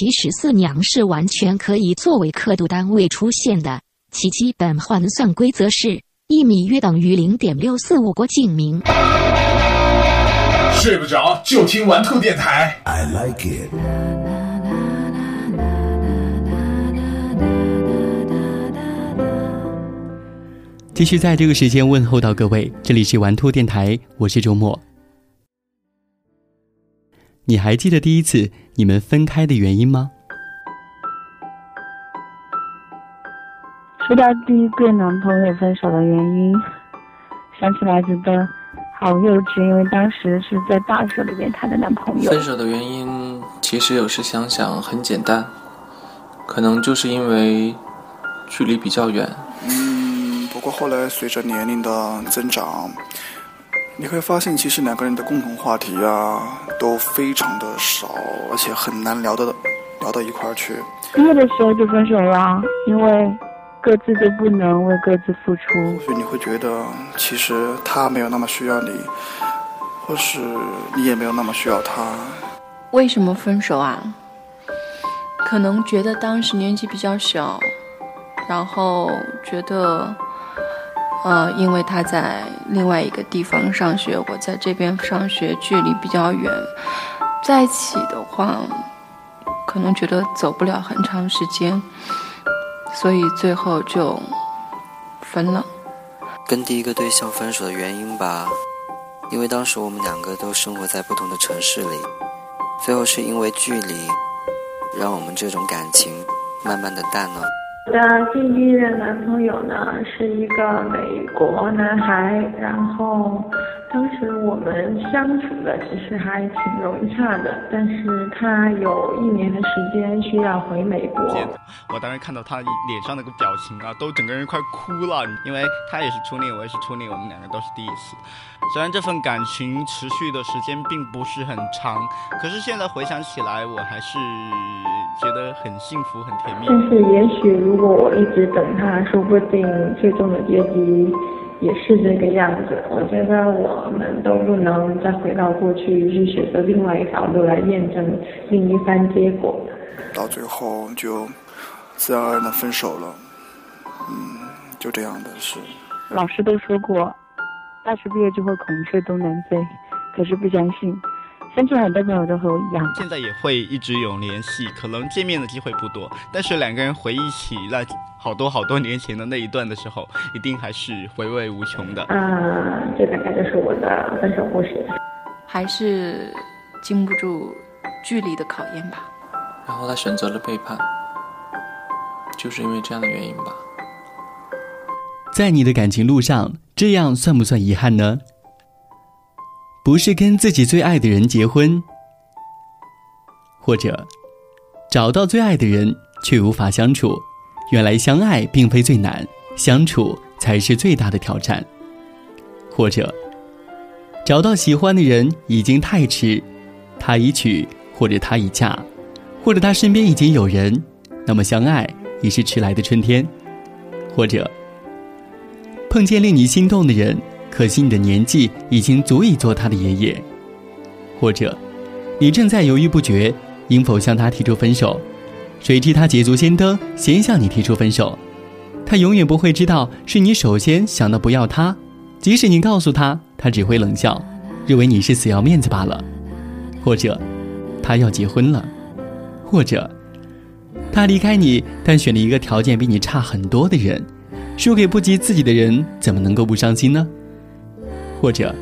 其实四娘是完全可以作为刻度单位出现的，其基本换算规则是一米约等于零点六四五国净名。睡不着就听玩兔电台。I like it。继续在这个时间问候到各位，这里是玩兔电台，我是周末。你还记得第一次你们分开的原因吗？说到第一个男朋友分手的原因，想起来觉得好幼稚，因为当时是在大学里面谈的男朋友。分手的原因其实有时想想很简单，可能就是因为距离比较远。嗯，不过后来随着年龄的增长，你会发现其实两个人的共同话题啊都非常的少，而且很难聊得聊到一块儿去。毕业的时候就分手了，因为各自都不能为各自付出。所以你会觉得其实他没有那么需要你，或是你也没有那么需要他。为什么分手啊？可能觉得当时年纪比较小，然后觉得，呃，因为他在另外一个地方上学，我在这边上学，距离比较远，在一起的话，可能觉得走不了很长时间，所以最后就分了。跟第一个对象分手的原因吧，因为当时我们两个都生活在不同的城市里，最后是因为距离，让我们这种感情慢慢的淡了。我的第一任男朋友呢是一个美国男孩，然后当时我们相处的其实还挺融洽的，但是他有一年的时间需要回美国。我当时看到他脸上那个表情啊，都整个人快哭了，因为他也是初恋，我也是初恋，我们两个都是第一次。虽然这份感情持续的时间并不是很长，可是现在回想起来，我还是觉得很幸福、很甜蜜。但是也许如果我一直等他，说不定最终的结局也是这个样子。我觉得我们都不能再回到过去，去选择另外一条路来验证另一番结果。到最后就自然而然的分手了。嗯，就这样的事。老师都说过，大学毕业之后孔雀东南飞，可是不相信。相信很多朋友都和我一样。现在也会一直有联系，可能见面的机会不多，但是两个人回忆起那好多好多年前的那一段的时候，一定还是回味无穷的。嗯，这大概就是我的分手故事。还是经不住距离的考验吧。然后他选择了背叛，就是因为这样的原因吧。在你的感情路上，这样算不算遗憾呢？不是跟自己最爱的人结婚，或者找到最爱的人却无法相处。原来相爱并非最难，相处才是最大的挑战。或者找到喜欢的人已经太迟，他已娶，或者他已嫁，或者他身边已经有人，那么相爱已是迟来的春天。或者碰见令你心动的人。可惜你的年纪已经足以做他的爷爷，或者，你正在犹豫不决，应否向他提出分手？谁知他捷足先登，先向你提出分手。他永远不会知道是你首先想到不要他，即使你告诉他，他只会冷笑，认为你是死要面子罢了。或者，他要结婚了，或者，他离开你，但选了一个条件比你差很多的人，输给不及自己的人，怎么能够不伤心呢？或者，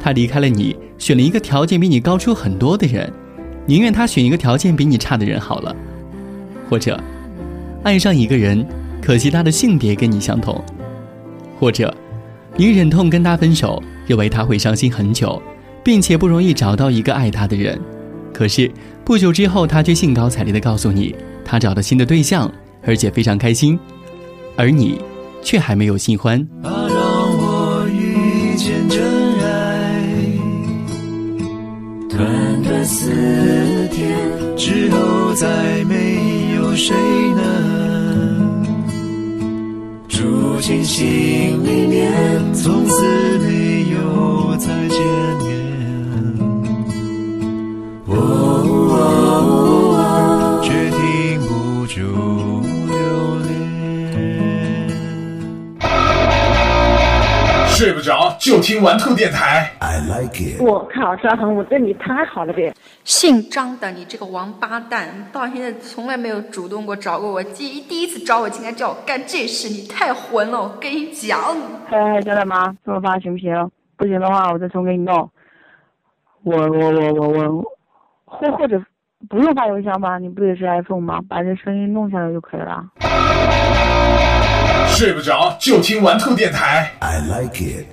他离开了你，选了一个条件比你高出很多的人，宁愿他选一个条件比你差的人好了。或者，爱上一个人，可惜他的性别跟你相同。或者，你忍痛跟他分手，认为他会伤心很久，并且不容易找到一个爱他的人。可是不久之后，他却兴高采烈地告诉你，他找到新的对象，而且非常开心，而你却还没有新欢。见真爱，短短四天之后，再没有谁能。住进心里面，从此就听玩兔电台。I like it. 我靠，张恒，我对你太好了呗！姓张的，你这个王八蛋，到现在从来没有主动过找过我，第第一次找我，竟然叫我干这事，你太混了！我跟你讲，哎，真的吗，这么发行不行？不行的话，我再重给你弄。我我我我我，或或者不用发邮箱吧？你不也是 iPhone 吗？把这声音弄下来就可以了。睡不着就听玩兔电台。I like it.